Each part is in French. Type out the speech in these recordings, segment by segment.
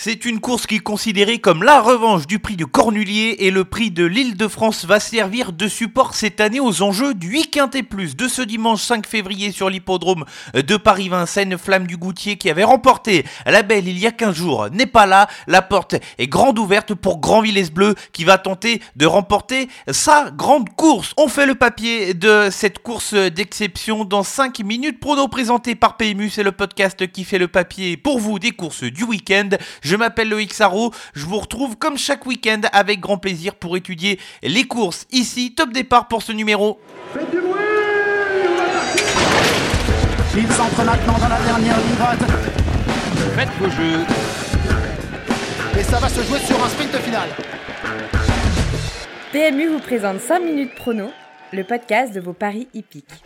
C'est une course qui est considérée comme la revanche du prix de Cornulier et le prix de l'île de France va servir de support cette année aux enjeux du 8 Quintet Plus de ce dimanche 5 février sur l'hippodrome de Paris-Vincennes. Flamme du Goutier qui avait remporté la belle il y a 15 jours n'est pas là. La porte est grande ouverte pour Grand Villesse Bleu qui va tenter de remporter sa grande course. On fait le papier de cette course d'exception dans 5 minutes. Prono présenté par PMU, c'est le podcast qui fait le papier pour vous des courses du week-end. Je m'appelle Loïc Sarro, je vous retrouve comme chaque week-end avec grand plaisir pour étudier les courses. Ici, top départ pour ce numéro. Faites du bruit Il s'entre maintenant dans la dernière ligne droite. Faites vos jeux. Et ça va se jouer sur un sprint final. PMU vous présente 5 minutes prono, le podcast de vos paris hippiques.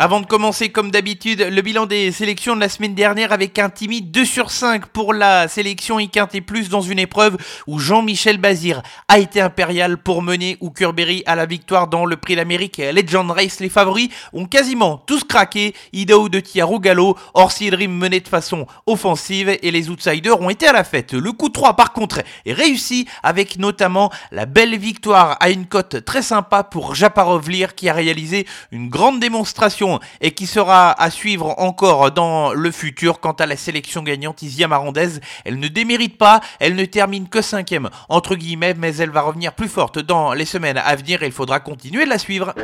Avant de commencer, comme d'habitude, le bilan des sélections de la semaine dernière avec un timide 2 sur 5 pour la sélection et Plus dans une épreuve où Jean-Michel Bazir a été impérial pour mener Hookerberry à la victoire dans le prix d'Amérique Legend Race. Les favoris ont quasiment tous craqué. Idaho de Thiaro Gallo, Orsi Dream menait de façon offensive et les outsiders ont été à la fête. Le coup 3 par contre est réussi avec notamment la belle victoire à une cote très sympa pour Japarov Lear qui a réalisé une grande démonstration et qui sera à suivre encore dans le futur. Quant à la sélection gagnante, Isia Marondaise, elle ne démérite pas, elle ne termine que cinquième entre guillemets, mais elle va revenir plus forte dans les semaines à venir et il faudra continuer de la suivre.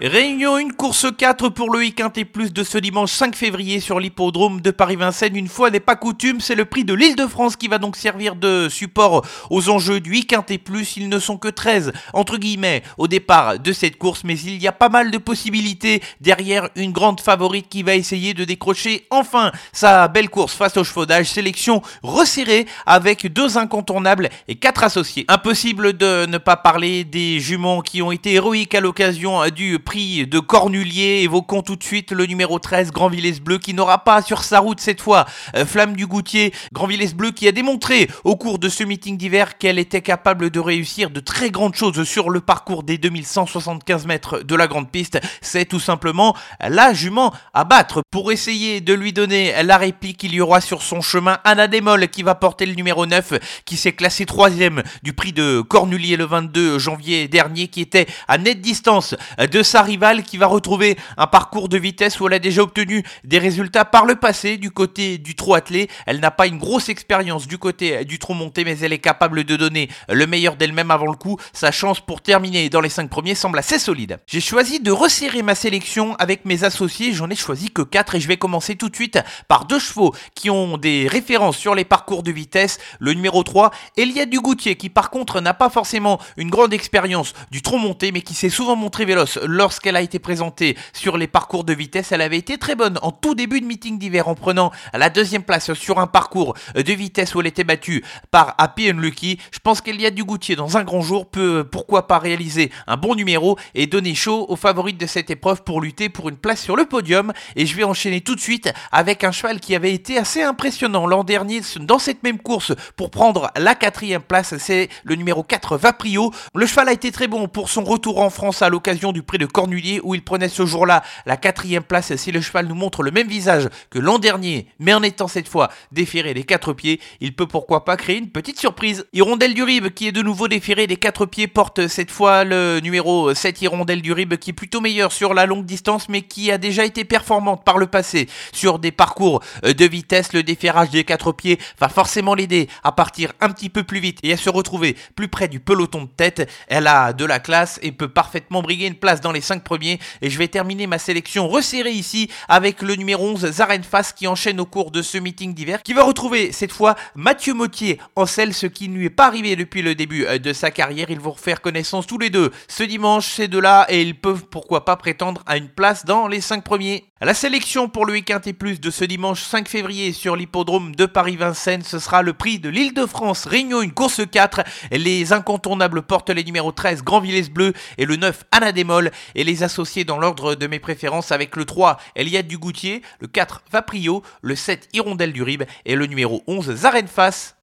Réunion une course 4 pour le week plus de ce dimanche 5 février sur l'hippodrome de Paris-Vincennes. Une fois n'est pas coutume, c'est le prix de l'île de France qui va donc servir de support aux enjeux du week plus. Ils ne sont que 13 entre guillemets au départ de cette course, mais il y a pas mal de possibilités derrière une grande favorite qui va essayer de décrocher enfin sa belle course face au chevaudage. Sélection resserrée avec deux incontournables et quatre associés. Impossible de ne pas parler des juments qui ont été héroïques à l'occasion du prix de Cornulier. Évoquons tout de suite le numéro 13, Grand Villesse Bleu, qui n'aura pas sur sa route cette fois euh, Flamme du Goutier. Grand Villesse Bleu qui a démontré au cours de ce meeting d'hiver qu'elle était capable de réussir de très grandes choses sur le parcours des 2175 mètres de la grande piste. C'est tout simplement la jument à battre. Pour essayer de lui donner la réplique, il y aura sur son chemin Anna Démol qui va porter le numéro 9, qui s'est classé troisième du prix de Cornulier le 22 janvier dernier, qui était à nette distance de sa rivale qui va retrouver un parcours de vitesse où elle a déjà obtenu des résultats par le passé du côté du trot attelé. Elle n'a pas une grosse expérience du côté du trot monté, mais elle est capable de donner le meilleur d'elle-même avant le coup. Sa chance pour terminer dans les 5 premiers semble assez solide. J'ai choisi de resserrer ma sélection avec mes associés. J'en ai choisi que 4 et je vais commencer tout de suite par deux chevaux qui ont des références sur les parcours de vitesse. Le numéro 3, Elia Dugoutier, qui par contre n'a pas forcément une grande expérience du trot monté, mais qui s'est souvent montré véloce lorsqu'elle a été présentée sur les parcours de vitesse, elle avait été très bonne en tout début de meeting d'hiver en prenant la deuxième place sur un parcours de vitesse où elle était battue par Happy Unlucky. Je pense qu'Elia Dugoutier dans un grand jour peut pourquoi pas réaliser un bon numéro et donner chaud aux favorites de cette épreuve pour lutter pour une place sur le podium. Et je vais enchaîner tout de suite avec un cheval qui avait été assez impressionnant l'an dernier dans cette même course pour prendre la quatrième place. C'est le numéro 4 Vaprio. Le cheval a été très bon pour son retour en France à l'occasion du prix de Cornulier où il prenait ce jour-là la quatrième place. Si le cheval nous montre le même visage que l'an dernier, mais en étant cette fois déféré des quatre pieds, il peut pourquoi pas créer une petite surprise. Hirondelle du Rib qui est de nouveau déféré des quatre pieds porte cette fois le numéro 7 Hirondelle du Rib qui est plutôt meilleur sur la longue distance mais qui a déjà été performante par le passé sur des parcours de vitesse. Le déferrage des quatre pieds va forcément l'aider à partir un petit peu plus vite et à se retrouver plus près du peloton de tête. Elle a de la classe et peut parfaitement briguer une place dans les 5 premiers. Et je vais terminer ma sélection resserrée ici avec le numéro 11, Zarenfas, qui enchaîne au cours de ce meeting d'hiver, qui va retrouver cette fois Mathieu Mottier en selle, ce qui ne lui est pas arrivé depuis le début euh, de sa carrière. Ils vont refaire connaissance tous les deux ce dimanche, ces deux-là, et ils peuvent pourquoi pas prétendre à une place dans les 5 premiers. La sélection pour le week-end et plus de ce dimanche 5 février sur l'hippodrome de Paris-Vincennes, ce sera le prix de l'île de France, Réunion, une course 4. Les incontournables portent les numéros 13, Grand Villesse Bleu, et le 9, Anadémol, et les associés dans l'ordre de mes préférences avec le 3, Eliade Dugoutier, le 4, Vaprio, le 7, Hirondelle du Rib, et le numéro 11, Zarenfas.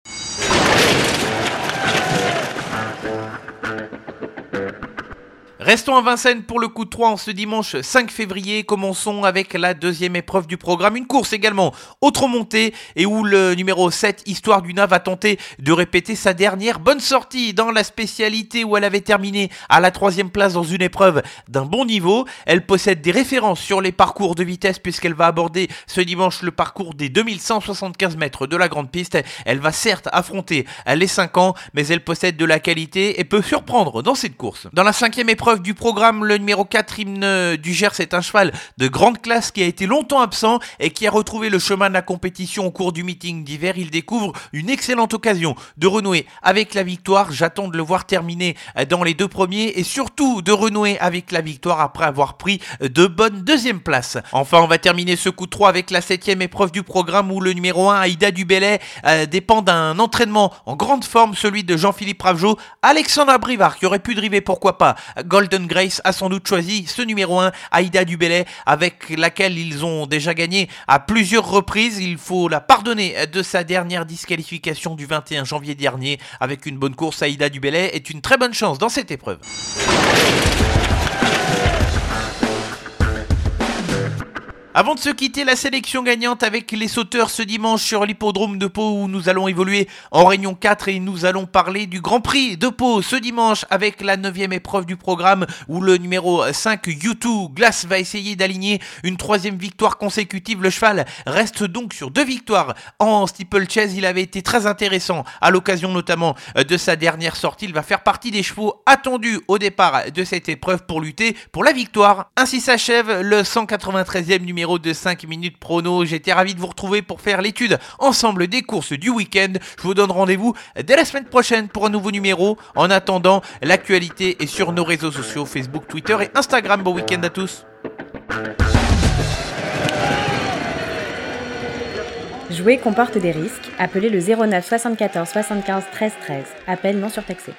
Restons à Vincennes pour le coup de 3 en ce dimanche 5 février. Commençons avec la deuxième épreuve du programme. Une course également autre montée et où le numéro 7, Histoire du Na, va tenter de répéter sa dernière bonne sortie dans la spécialité où elle avait terminé à la troisième place dans une épreuve d'un bon niveau. Elle possède des références sur les parcours de vitesse puisqu'elle va aborder ce dimanche le parcours des 2175 mètres de la grande piste. Elle va certes affronter les 5 ans, mais elle possède de la qualité et peut surprendre dans cette course. Dans la cinquième épreuve, du programme, le numéro 4 hymne du Gers est un cheval de grande classe qui a été longtemps absent et qui a retrouvé le chemin de la compétition au cours du meeting d'hiver. Il découvre une excellente occasion de renouer avec la victoire. J'attends de le voir terminer dans les deux premiers et surtout de renouer avec la victoire après avoir pris de bonnes deuxième places. Enfin, on va terminer ce coup de 3 avec la septième épreuve du programme où le numéro 1, Aïda Dubélé, euh, dépend d'un entraînement en grande forme, celui de Jean-Philippe Ravjo. Alexandre Brivard, qui aurait pu driver, pourquoi pas, Golden Grace a sans doute choisi ce numéro 1, Aïda Dubélé, avec laquelle ils ont déjà gagné à plusieurs reprises. Il faut la pardonner de sa dernière disqualification du 21 janvier dernier. Avec une bonne course, Aïda Dubélé est une très bonne chance dans cette épreuve. Avant de se quitter, la sélection gagnante avec les sauteurs ce dimanche sur l'hippodrome de Pau où nous allons évoluer en Réunion 4 et nous allons parler du Grand Prix de Pau ce dimanche avec la neuvième épreuve du programme où le numéro 5 U2 Glass va essayer d'aligner une troisième victoire consécutive. Le cheval reste donc sur deux victoires en steeplechase. Il avait été très intéressant à l'occasion notamment de sa dernière sortie. Il va faire partie des chevaux attendus au départ de cette épreuve pour lutter pour la victoire. Ainsi s'achève le 193e numéro de 5 minutes prono. J'étais ravi de vous retrouver pour faire l'étude ensemble des courses du week-end. Je vous donne rendez-vous dès la semaine prochaine pour un nouveau numéro. En attendant, l'actualité est sur nos réseaux sociaux Facebook, Twitter et Instagram. Bon week-end à tous. Jouer comporte des risques. Appelez le 09 74 75 13 13. Appel non surtaxé.